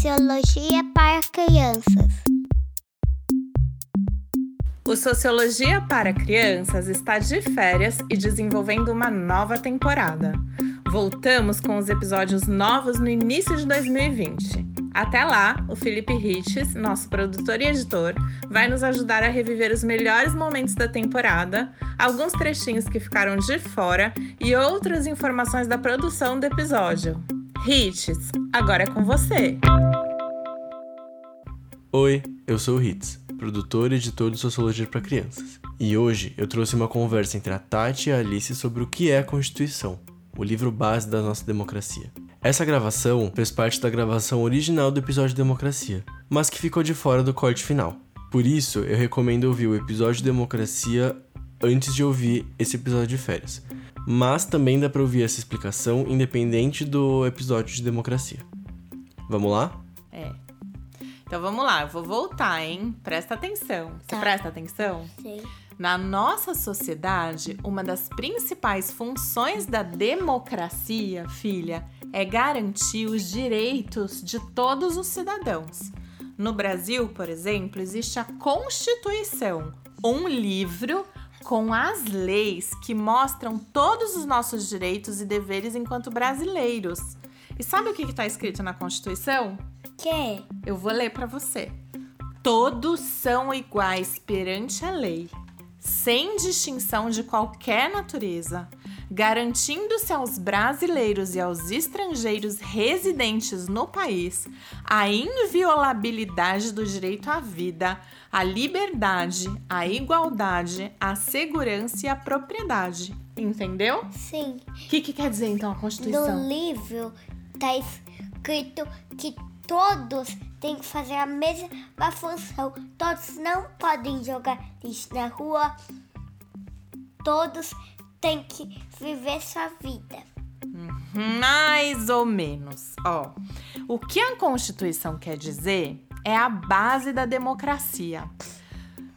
Sociologia para Crianças. O Sociologia para Crianças está de férias e desenvolvendo uma nova temporada. Voltamos com os episódios novos no início de 2020. Até lá, o Felipe Riches, nosso produtor e editor, vai nos ajudar a reviver os melhores momentos da temporada, alguns trechinhos que ficaram de fora e outras informações da produção do episódio. Riches, agora é com você! Oi, eu sou o Hits, produtor e editor do Sociologia para Crianças. E hoje eu trouxe uma conversa entre a Tati e a Alice sobre o que é a Constituição, o livro base da nossa democracia. Essa gravação fez parte da gravação original do episódio de Democracia, mas que ficou de fora do corte final. Por isso, eu recomendo ouvir o episódio de Democracia antes de ouvir esse episódio de férias. Mas também dá para ouvir essa explicação independente do episódio de Democracia. Vamos lá? É. Então vamos lá, eu vou voltar, hein? Presta atenção. Você Tá. presta atenção? Sim. Na nossa sociedade, uma das principais funções da democracia, filha, é garantir os direitos de todos os cidadãos. No Brasil, por exemplo, existe a Constituição, um livro com as leis que mostram todos os nossos direitos e deveres enquanto brasileiros. E sabe o que está escrito na Constituição? Que? Eu vou ler para você. Todos são iguais perante a lei, sem distinção de qualquer natureza, garantindo-se aos brasileiros e aos estrangeiros residentes no país a inviolabilidade do direito à vida, à liberdade, à igualdade, à segurança e à propriedade. Entendeu? Sim. O que, que quer dizer então a Constituição? No livro tá escrito que todos têm que fazer a mesma função. Todos não podem jogar lixo na rua. Todos têm que viver sua vida. Mais ou menos. Ó, o que a Constituição quer dizer é a base da democracia.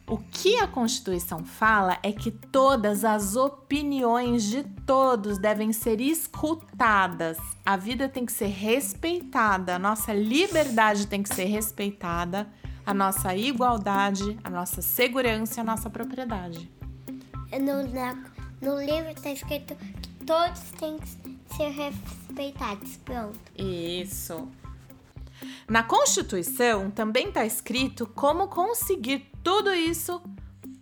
O que a Constituição fala é que todas as opiniões de todos devem ser escutadas. A vida tem que ser respeitada, a nossa liberdade tem que ser respeitada, a nossa igualdade, a nossa segurança e a nossa propriedade. No, na- no livro tá escrito que todos têm que ser respeitados. Pronto. Isso. Na Constituição também está escrito como conseguir tudo isso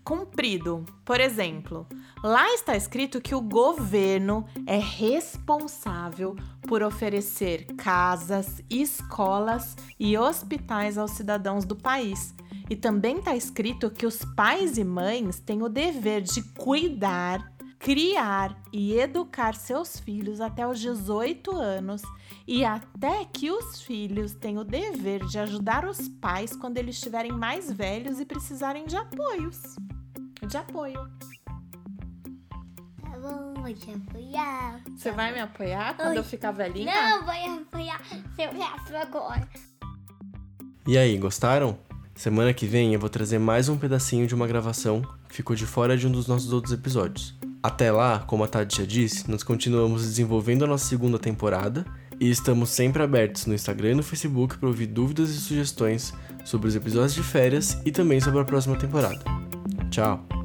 cumprido. Por exemplo, lá está escrito que o governo é responsável por oferecer casas, escolas e hospitais aos cidadãos do país. E também está escrito que os pais e mães têm o dever de cuidar, criar e educar seus filhos até os 18 anos e até que os filhos têm o dever de ajudar os pais quando eles estiverem mais velhos e precisarem de apoios. De apoio. Tá bom, vou te apoiar. Você vai me apoiar quando Ai. eu ficar velhinha? Não, vou apoiar seu braço agora. E aí, gostaram? Semana que vem eu vou trazer mais um pedacinho de uma gravação que ficou de fora de um dos nossos outros episódios. Até lá, como a Tati já disse, nós continuamos desenvolvendo a nossa segunda temporada e estamos sempre abertos no Instagram e no Facebook para ouvir dúvidas e sugestões sobre os episódios de férias e também sobre a próxima temporada. Tchau!